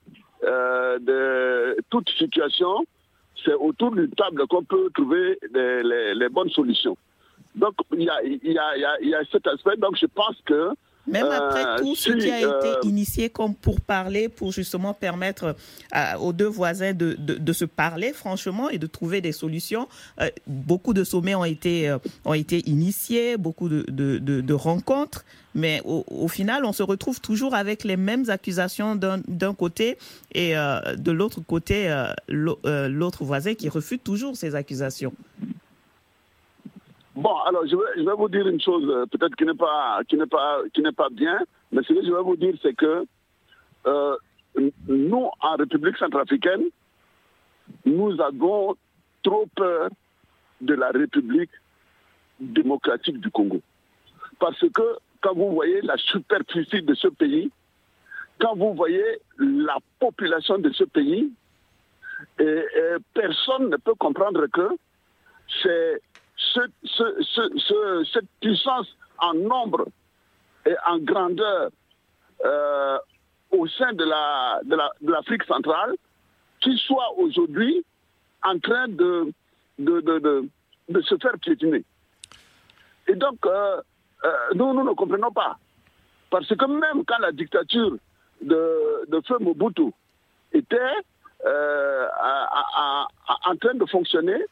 Speaker 4: euh, de toute situation, c'est autour d'une table qu'on peut trouver les, bonnes solutions. Donc il y a, cet aspect. Donc je pense que
Speaker 2: même après euh, tout ce qui a été euh, initié comme pour parler, pour justement permettre euh, aux deux voisins de, de, se parler franchement et de trouver des solutions, beaucoup de sommets ont été, ont été initiés, beaucoup de, de rencontres, mais au, final, on se retrouve toujours avec les mêmes accusations d'un côté et de l'autre côté, l'autre voisin qui refute toujours ces accusations.
Speaker 4: Bon, alors je vais, vous dire une chose, euh, peut-être qui n'est pas, qui n'est pas, qui n'est pas bien, mais ce que je vais vous dire, c'est que euh, nous, en République centrafricaine, nous avons trop peur de la République démocratique du Congo. Parce que quand vous voyez la superficie de ce pays, quand vous voyez la population de ce pays, et personne ne peut comprendre que c'est cette puissance en nombre et en grandeur euh, au sein de l'Afrique la, de centrale qui soit aujourd'hui en train de, de, de, de, se faire piétiner. Et donc, euh, euh, nous, ne comprenons pas. Parce que même quand la dictature de, de Feu Mobutu était en train de fonctionner,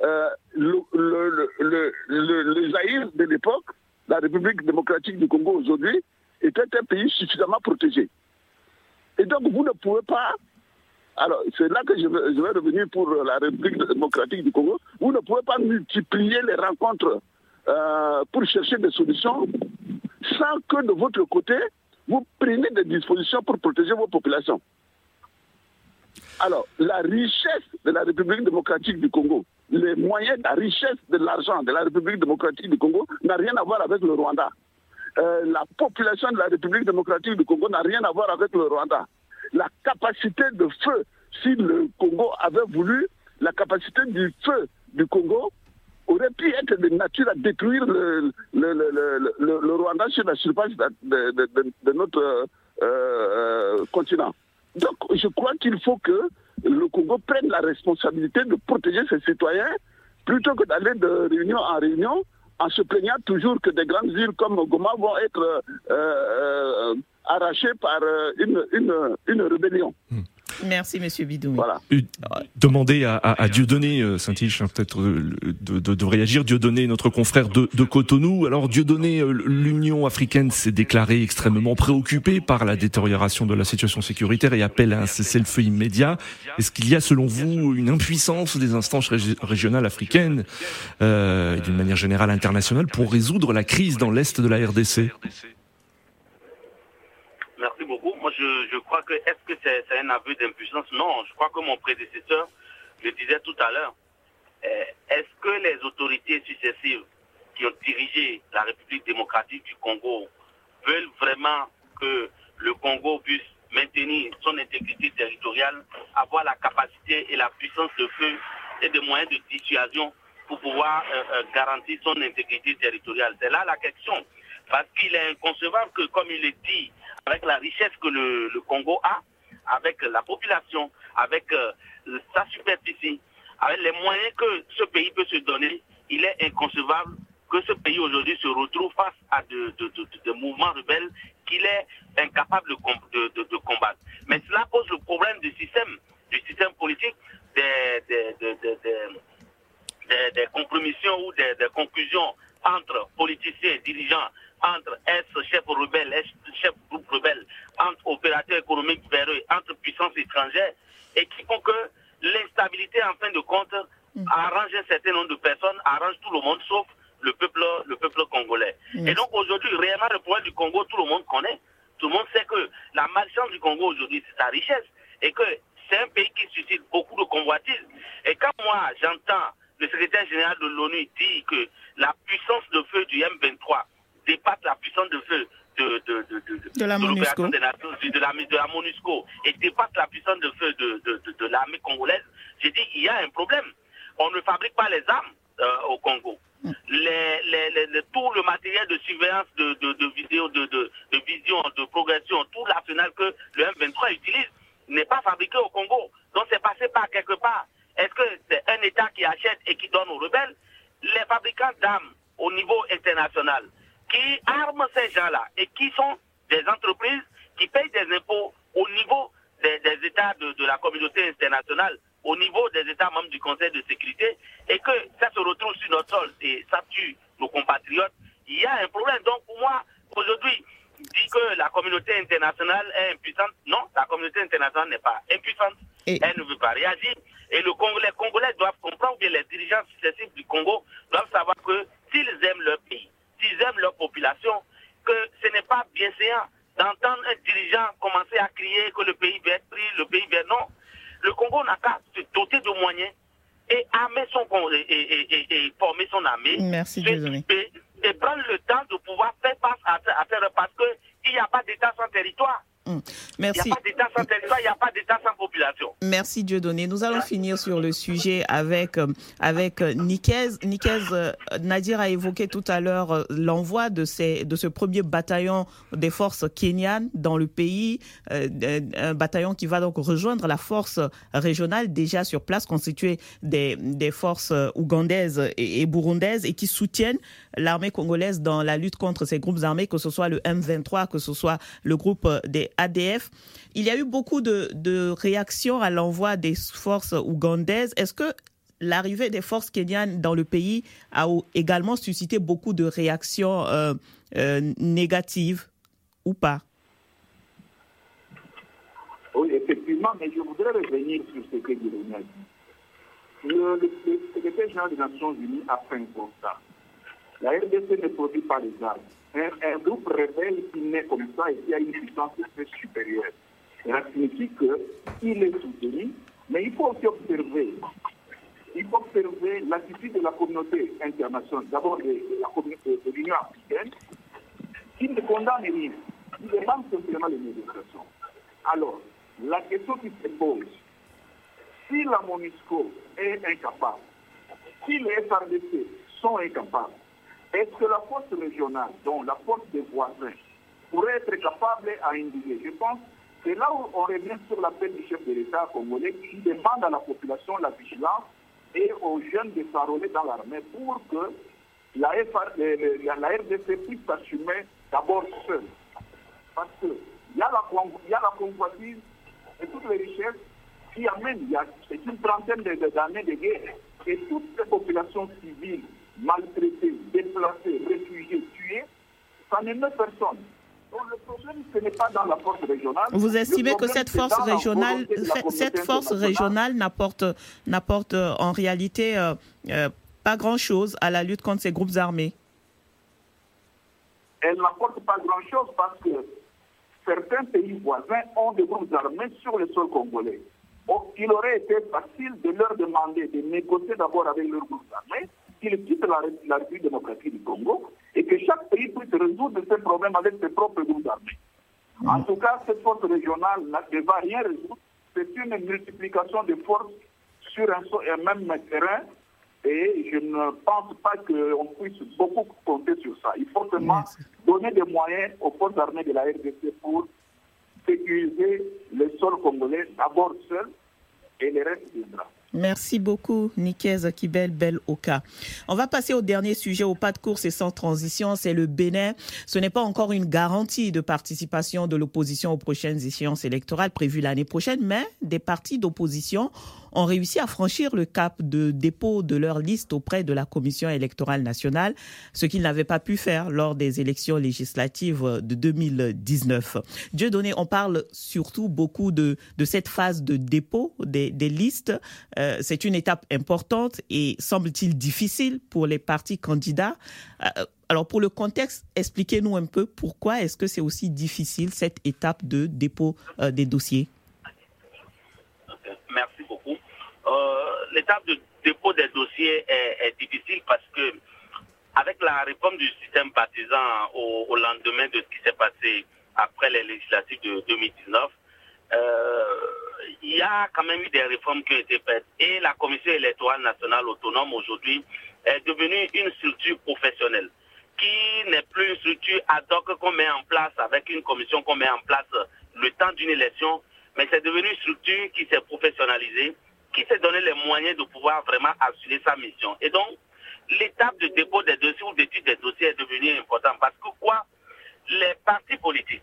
Speaker 4: le, le, de l'époque, la République démocratique du Congo aujourd'hui, était un pays suffisamment protégé. Et donc, vous ne pouvez pas alors, c'est là que je vais, je vais, revenir pour la République démocratique du Congo. Vous ne pouvez pas multiplier les rencontres euh, pour chercher des solutions sans que de votre côté, vous preniez des dispositions pour protéger vos populations. Alors, la richesse de la République démocratique du Congo, les moyens, la richesse de l'argent de la République démocratique du Congo n'a rien à voir avec le Rwanda. Euh, la population de la République démocratique du Congo n'a rien à voir avec le Rwanda la capacité de feu, si le Congo avait voulu, la capacité du feu du Congo aurait pu être de nature à détruire le, Rwanda sur la surface de, notre euh, euh, continent. Donc je crois qu'il faut que le Congo prenne la responsabilité de protéger ses citoyens plutôt que d'aller de réunion en réunion en se plaignant toujours que des grandes villes comme Goma vont être euh, arraché par euh, une rébellion. Hmm.
Speaker 2: Merci, Monsieur Bidou.
Speaker 3: Voilà. Demander à, à, à Dieudonné, euh, Saint-Ilche, hein, peut-être euh, de, de, de, réagir. Dieudonné, notre confrère de, de Cotonou. Alors, Dieudonné, l'Union africaine s'est déclarée extrêmement préoccupée par la détérioration de la situation sécuritaire et appelle à un cessez-le-feu immédiat. Est-ce qu'il y a, selon vous, une impuissance des instances régionales africaines euh, et d'une manière générale internationale pour résoudre la crise dans l'est de la RDC
Speaker 6: je, crois que, est-ce que c'est un aveu d'impuissance? Non, je crois que mon prédécesseur le disait tout à l'heure. Eh, est-ce que les autorités successives qui ont dirigé la République démocratique du Congo veulent vraiment que le Congo puisse maintenir son intégrité territoriale, avoir la capacité et la puissance de feu et des moyens de dissuasion pour pouvoir euh, euh, garantir son intégrité territoriale? C'est là la question. Parce qu'il est inconcevable que, comme il est dit, avec la richesse que le, Congo a, avec la population, avec euh, sa superficie, avec les moyens que ce pays peut se donner, il est inconcevable que ce pays aujourd'hui se retrouve face à de, mouvements rebelles qu'il est incapable de, combattre. Mais cela pose le problème du système, du système politique, des, des compromissions ou des, conclusions entre politiciens et dirigeants entre ex-chef rebelle, ex-chef groupe rebelle, entre opérateurs économiques véreux, entre puissances étrangères, et qui font que l'instabilité, en fin de compte, mm. arrange un certain nombre de personnes, arrange tout le monde, sauf le peuple, le peuple congolais. Mm. Et donc aujourd'hui, réellement, le problème du Congo, tout le monde connaît. Tout le monde sait que la malchance du Congo aujourd'hui, c'est sa richesse. Et que c'est un pays qui suscite beaucoup de convoitises. Et quand moi, j'entends le secrétaire général de l'ONU dire que la puissance de feu du M23 dépasse la puissance de feu de, de, de,
Speaker 2: de la MONUSCO.
Speaker 6: de la, de la MONUSCO et dépasse la puissance de feu de, l'armée congolaise, j'ai dit il y a un problème. On ne fabrique pas les armes euh, au Congo. Mm. Les, les, tout le matériel de surveillance, de, de, vidéo, de, de, vision, de progression, tout l'arsenal que le M23 utilise n'est pas fabriqué au Congo. Donc c'est passé par quelque part. Est-ce que c'est un État qui achète et qui donne aux rebelles Les fabricants d'armes au niveau international qui arment ces gens-là et qui sont des entreprises qui payent des impôts au niveau des, États de, la communauté internationale, au niveau des États membres du Conseil de sécurité, et que ça se retrouve sur notre sol et ça tue nos compatriotes, il y a un problème. Donc pour moi, aujourd'hui, dit que la communauté internationale est impuissante. Non, la communauté internationale n'est pas impuissante. Elle ne veut pas réagir. Et le les Congolais doivent comprendre que les dirigeants successifs du Congo doivent savoir que s'ils aiment leur pays, s'ils aiment leur population, que ce d'entendre un dirigeant commencer à crier que le pays va être pris, le pays va... Non. Le Congo n'a qu'à se doter de moyens et armer son et, et, et, former son armée.
Speaker 2: Merci,
Speaker 6: et, prendre le temps de pouvoir faire face à, à faire parce qu'il n'y a pas d'État sans territoire.
Speaker 2: Mm. Merci.
Speaker 6: Il n'y a pas d'État sans territoire, il n'y a pas d'État sans population.
Speaker 2: Merci Dieudonné. Nous allons finir sur le sujet avec, euh, avec euh, Nikez. Nikez, euh, Nadir a évoqué tout à l'heure l'envoi de, ces, de ce premier bataillon des forces kenyanes dans le pays, un bataillon qui va donc rejoindre la force régionale déjà sur place, constituée des, des forces ougandaises et, et burundaises et qui soutiennent l'armée congolaise dans la lutte contre ces groupes armés, que ce soit le M23, que ce soit le groupe des ADF. Il y a eu beaucoup de, réactions à l'envoi des forces ougandaises. Est-ce que l'arrivée des forces kenyanes dans le pays a également suscité beaucoup de réactions euh, euh, négatives ou pas?
Speaker 5: Oui, effectivement, mais je voudrais revenir sur ce que dit le, le, le secrétaire général des Nations Unies a fait un constat. La RDC ne produit pas les armes. Un, groupe rebelle qui naît comme ça et qui a une puissance très supérieure. Cela signifie qu'il est soutenu, mais il faut aussi observer. Il faut observer l'attitude de la communauté internationale, d'abord de, la communauté de l'Union africaine, qui ne condamne rien, qui demande simplement les négociations. Alors, la question qui se pose, si la MONUSCO est incapable, si les FRDC sont incapables, est-ce que la force régionale, dont la force des voisins, pourrait être capable à indiquer Je pense que là où on revient sur l'appel du chef de l'État congolais qui demande à la population la vigilance et aux jeunes de s'enrôler dans l'armée pour que la, la, RDC puisse s'assumer d'abord seule. Parce qu'il y, a la, y a la convoitise et toutes les richesses qui amènent, c'est une trentaine d'années de guerre, et toutes ces populations civiles maltraités, déplacés, réfugiés, tués, ça ne met personne. Donc le problème, ce n'est pas dans la force régionale.
Speaker 2: Vous estimez que cette force régionale, cette force régionale n'apporte, n'apporte euh, en réalité euh, euh, pas grand-chose à la lutte contre ces groupes armés
Speaker 5: Elle n'apporte pas grand-chose parce que certains pays voisins ont des groupes armés sur le sol congolais. Donc, il aurait été facile de leur demander de négocier d'abord avec leurs groupes armés qu'il quitte la, la, République démocratique du Congo et que chaque pays puisse résoudre ses problèmes avec ses propres groupes armés. En tout cas, cette force régionale ne va rien résoudre. C'est une multiplication de forces sur un, un même terrain et je ne pense pas qu'on puisse beaucoup compter sur ça. Il faut seulement donner des moyens aux forces armées de la RDC pour sécuriser le sol congolais, d'abord seul, et le reste viendra.
Speaker 2: Merci beaucoup, Nikez Kibel Bel Oka. On va passer au dernier sujet, au pas de course et sans transition, c'est le Bénin. Ce n'est pas encore une garantie de participation de l'opposition aux prochaines échéances électorales prévues l'année prochaine, mais des partis d'opposition ont réussi à franchir le cap de dépôt de leur liste auprès de la Commission électorale nationale, ce qu'ils n'avaient pas pu faire lors des élections législatives de 2019. Dieu donné, on parle surtout beaucoup de, cette phase de dépôt des, des listes. Euh, c'est une étape importante et semble-t-il difficile pour les partis candidats. Euh, alors pour le contexte, expliquez-nous un peu pourquoi est-ce que c'est aussi difficile cette étape de dépôt euh, des dossiers?
Speaker 6: Euh, l'étape de dépôt des dossiers est, difficile parce que avec la réforme du système partisan au, lendemain de ce qui s'est passé après les législatives de 2019, euh, il y a quand même eu des réformes qui ont été faites. Et la Commission électorale nationale autonome aujourd'hui est devenue une structure professionnelle qui n'est plus une structure ad hoc qu'on met en place avec une commission qu'on met en place le temps d'une élection, mais c'est devenu une structure qui s'est professionnalisée qui s'est donné les moyens de pouvoir vraiment assurer sa mission. Et donc, l'étape de dépôt des dossiers ou d'étude des dossiers est devenue importante parce que quoi? Les partis politiques,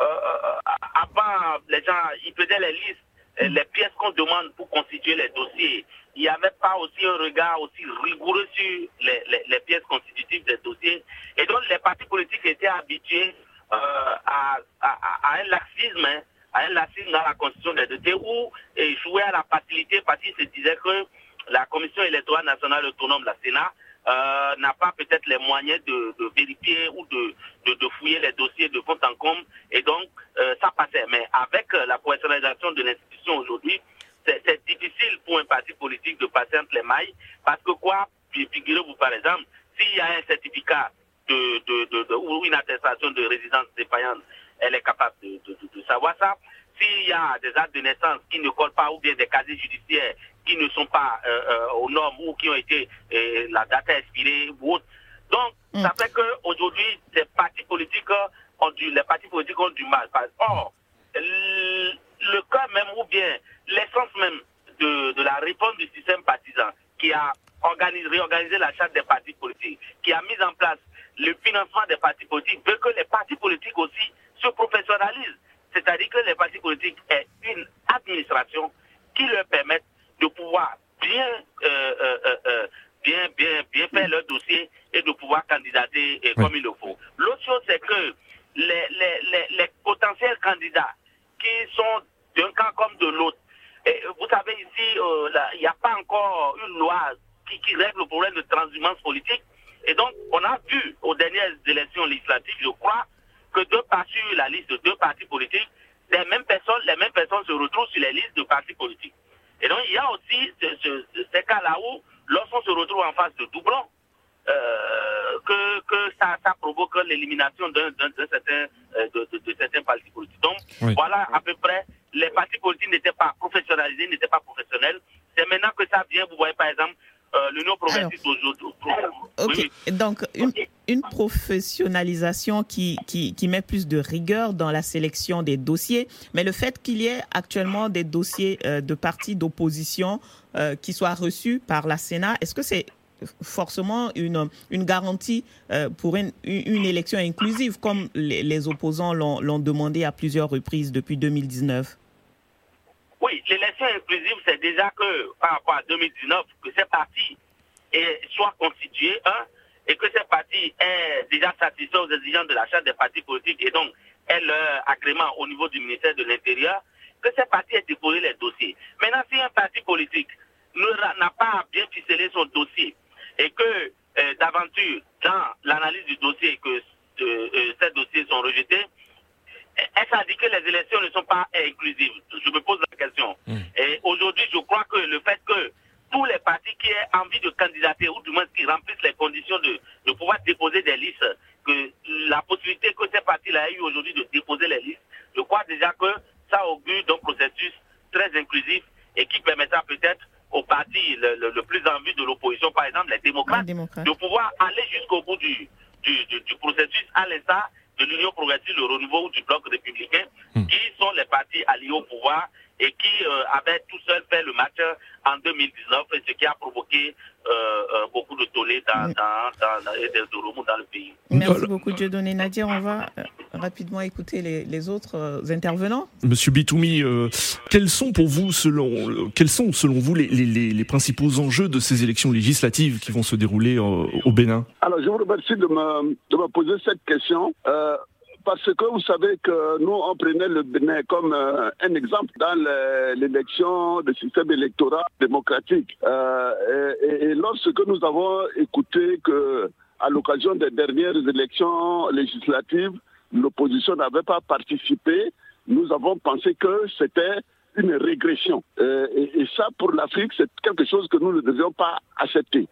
Speaker 6: euh, euh, avant, les gens, ils faisaient les listes, euh, les pièces qu'on demande pour constituer les dossiers. Il n'y avait pas aussi un regard aussi rigoureux sur les, pièces constitutives des dossiers. Et donc, les partis politiques étaient habitués à, un laxisme. Hein, un lacisme dans la constitution des dossiers où et jouer à la facilité parce qu'il se disait que la Commission électorale nationale autonome, la Sénat, euh, n'a pas peut-être les moyens de, vérifier ou de, fouiller les dossiers de fond en comble. Et donc euh, ça passait. Mais avec la professionnalisation de l'institution aujourd'hui, c'est difficile pour un parti politique de passer entre les mailles. Parce que quoi, figurez-vous par exemple, s'il y a un certificat de, de, ou une attestation de résidence défaillante, elle est capable de, savoir a des actes de naissance qui ne collent pas ou bien des casiers judiciaires qui ne sont pas aux normes ou qui ont été la date expirée ou autre. Donc, mm. ça fait qu'aujourd'hui, les partis politiques ont du, les partis politiques ont du mal. Or, le cas même ou bien l'essence même de, de, la réponse du système partisan qui a organisé, réorganisé la charte des partis politiques, qui a mis en place le financement des partis politiques, veut que les partis politiques aussi se professionnalisent. C'est-à-dire que les partis politiques aient une administration qui leur permette de pouvoir bien, euh, euh, euh, bien, bien, bien faire leur dossier et de pouvoir candidater comme il le faut. L'autre chose, c'est que les, les, les potentiels candidats qui sont d'un camp comme de l'autre. Et vous savez, ici, il n'y a pas encore une loi qui, qui, règle le problème de transhumance politique. Et donc, on a vu aux dernières élections législatives, je crois, que deux partis sur la liste de deux partis politiques, les mêmes personnes, les mêmes personnes se retrouvent sur les listes de partis politiques. Et donc, il y a aussi ce, ces cas-là où, lorsqu'on se retrouve en face de doublons, euh, que, que ça, ça provoque l'élimination d'un certain, euh, de, de, de, certains partis politiques. Donc, voilà à peu près les partis politiques n'étaient pas professionnalisés, n'étaient pas professionnels. C'est maintenant que ça vient, vous voyez par exemple, l'Union progressiste aujourd'hui.
Speaker 2: Ok, donc une, une professionnalisation qui, qui, qui, met plus de rigueur dans la sélection des dossiers, mais le fait qu'il y ait actuellement des dossiers euh, de partis d'opposition euh, qui soient reçus par la Sénat, est-ce que c'est forcément une, une garantie euh, pour une, une, élection inclusive, comme les, les opposants l'ont demandé à plusieurs reprises depuis 2019
Speaker 6: oui, l'élection inclusive, c'est déjà que par rapport à 2019, que ces partis soient constitués, hein, et que ces partis aient déjà satisfait aux exigences de la charte des partis politiques et donc aient leur agrément au niveau du ministère de l'Intérieur, que ces partis aient déposé les dossiers. Maintenant, si un parti politique n'a pas bien ficelé son dossier et que euh, d'aventure, dans l'analyse du dossier, que euh, euh, ces dossiers sont rejetés, est-ce à dire que les élections ne sont pas inclusives? Je me pose la question. Hmm. Et aujourd'hui, je crois que le fait que tous les partis qui aient envie de candidater, ou du moins qui remplissent les conditions de, de pouvoir déposer des listes, que la possibilité que ces partis-là aient eu aujourd'hui de déposer les listes, je crois déjà que ça augure d'un processus très inclusif et qui permettra peut-être aux partis le, plus en vue de l'opposition, par exemple les démocrates, de pouvoir aller jusqu'au bout du, du, du, processus à l'instar de l'Union progressive, le renouveau du bloc républicain, hmm. qui sont les partis alliés au pouvoir et qui euh, avaient tout seuls fait le match en 2019, ce qui a provoqué euh, euh, beaucoup de tollé dans, dans, dans, et des dans le pays.
Speaker 2: Merci beaucoup, Dieudonné. Nadir, on va rapidement écouter les, les autres intervenants.
Speaker 3: Monsieur Bitoumi, quels sont pour vous, selon, quels sont selon vous les, les, les, principaux enjeux de ces élections législatives qui vont se dérouler au Bénin?
Speaker 4: Alors, je vous remercie de me, de me poser cette question parce que vous savez que nous, on prenait le Bénin comme euh, un exemple dans l'élection du système électoral démocratique. Euh, et, et, lorsque nous avons écouté que, à l'occasion des dernières élections législatives, l'opposition n'avait pas participé, nous avons pensé que c'était une régression. Euh, et, ça, pour l'Afrique, c'est quelque chose que nous ne devions pas accepter.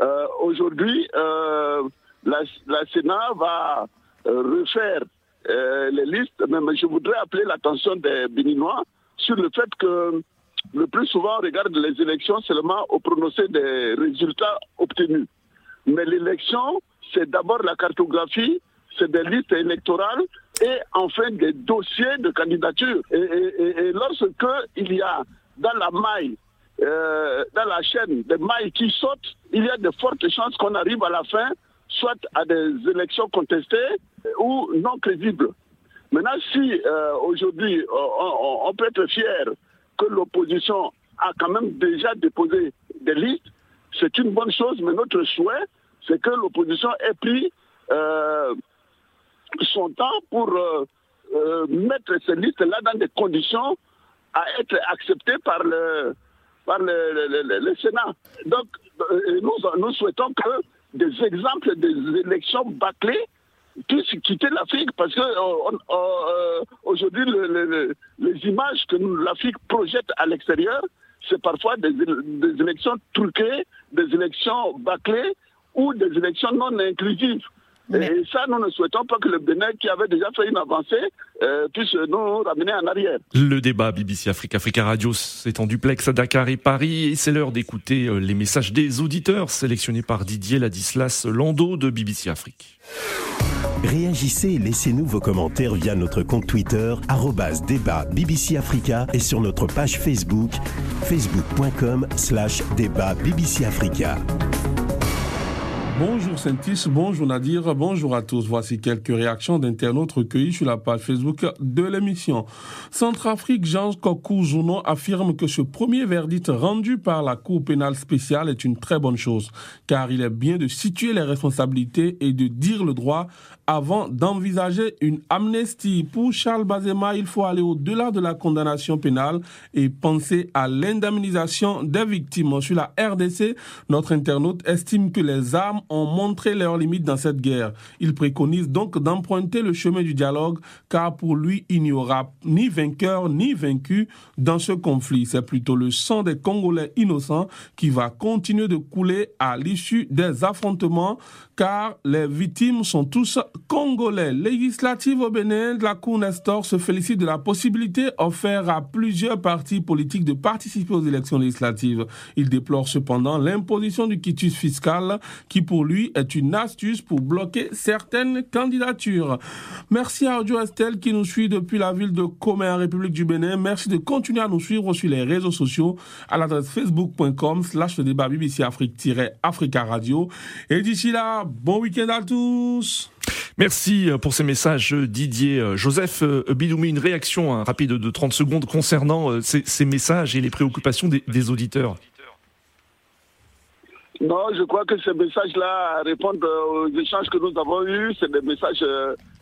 Speaker 4: Euh, aujourd'hui, euh, la, Sénat va euh, refaire les listes, mais je voudrais appeler l'attention des Béninois sur le fait que le plus souvent on regarde les élections seulement au prononcé des résultats obtenus. Mais l'élection, c'est d'abord la cartographie, c'est des listes électorales et enfin des dossiers de candidature. Et, lorsque il y a dans la maille, euh, dans la chaîne, des mailles qui sautent, il y a de fortes chances qu'on arrive à la fin soit à des élections contestées ou non crédibles. Maintenant, si euh, aujourd'hui on, on, peut être fier que l'opposition a quand même déjà déposé des listes, c'est une bonne chose, mais notre souhait, c'est que l'opposition ait pris euh, son temps pour euh, euh, mettre ces listes-là dans des conditions à être acceptées par le, par le, Sénat. Donc, euh, nous, souhaitons que des exemples des élections bâclées puissent quitter l'Afrique parce que aujourd'hui le, le, les images que l'Afrique projette à l'extérieur, c'est parfois des, élections truquées, des élections bâclées ou des élections non inclusives. Et ça, nous ne souhaitons pas que le Bénin, qui avait déjà fait une avancée, euh, puisse nous ramener en arrière.
Speaker 3: Le débat BBC Afrique Africa Radio, c'est en duplex à Dakar et Paris, et c'est l'heure d'écouter euh, les messages des auditeurs sélectionnés par Didier Ladislas Lando de BBC Afrique.
Speaker 7: Réagissez et laissez-nous vos commentaires via notre compte Twitter, débat BBC Africa et sur notre page Facebook, facebook.com slash débat BBC Africa.
Speaker 8: Bonjour Saintis, bonjour Nadir, bonjour à tous. Voici quelques réactions d'internautes recueillies sur la page Facebook de l'émission. Centrafrique, Jean Kokou affirme que ce premier verdict rendu par la Cour pénale spéciale est une très bonne chose, car il est bien de situer les responsabilités et de dire le droit avant d'envisager une amnistie. Pour Charles Bazema, il faut aller au-delà de la condamnation pénale et penser à l'indemnisation des victimes. Sur la RDC, notre internaute estime que les armes ont montré leurs limites dans cette guerre. Il préconise donc d'emprunter le chemin du dialogue car pour lui, il n'y aura ni vainqueur ni vaincu dans ce conflit. C'est plutôt le sang des Congolais innocents qui va continuer de couler à l'issue des affrontements car les victimes sont tous congolais. Législative au Bénin, la Cour Nestor se félicite de la possibilité offerte à plusieurs partis politiques de participer aux élections législatives. Il déplore cependant l'imposition du quitus fiscal qui pour lui est une astuce pour bloquer certaines candidatures. Merci à Audio Estelle qui nous suit depuis la ville de Comé en République du Bénin. Merci de continuer à nous suivre sur les réseaux sociaux à l'adresse facebook.com slash débat BBC Afrique-Africa Radio. Et d'ici là, bon week-end à tous
Speaker 3: Merci euh, pour ces messages, euh, Didier. Euh, Joseph Bidoumi, une réaction hein, rapide de 30 secondes concernant ces, messages et les préoccupations des, auditeurs.
Speaker 4: Non, je crois que ces messages-là répondent aux échanges que nous avons eus. C'est des messages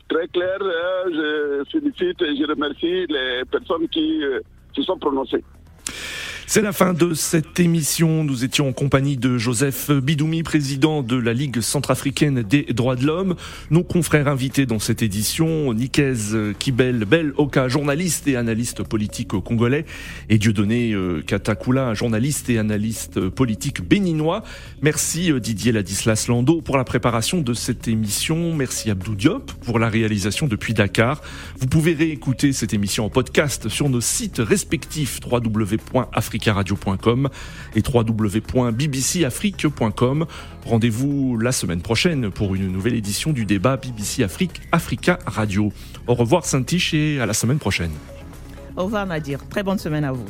Speaker 4: très clairs. Je félicite et je remercie les personnes qui se sont prononcées.
Speaker 3: C'est la fin de cette émission. Nous étions en compagnie de Joseph Bidoumi, président de la Ligue centrafricaine des droits de l'homme. Nos confrères invités dans cette édition, Nikez Kibel Bel Oka, journaliste et analyste politique congolais, et Dieudonné euh, Katakula, journaliste et analyste politique béninois. Merci euh, Didier Ladislas Lando pour la préparation de cette émission. Merci Abdou Diop pour la réalisation depuis Dakar. Vous pouvez réécouter cette émission en podcast sur nos sites respectifs www.afrique radio.com et www.bbcafrique.com. Rendez-vous la semaine prochaine pour une nouvelle édition du débat BBC Afrique Africa Radio. Au revoir Saint-Tiche et à la semaine prochaine.
Speaker 2: Au revoir Nadir. Très bonne semaine à vous.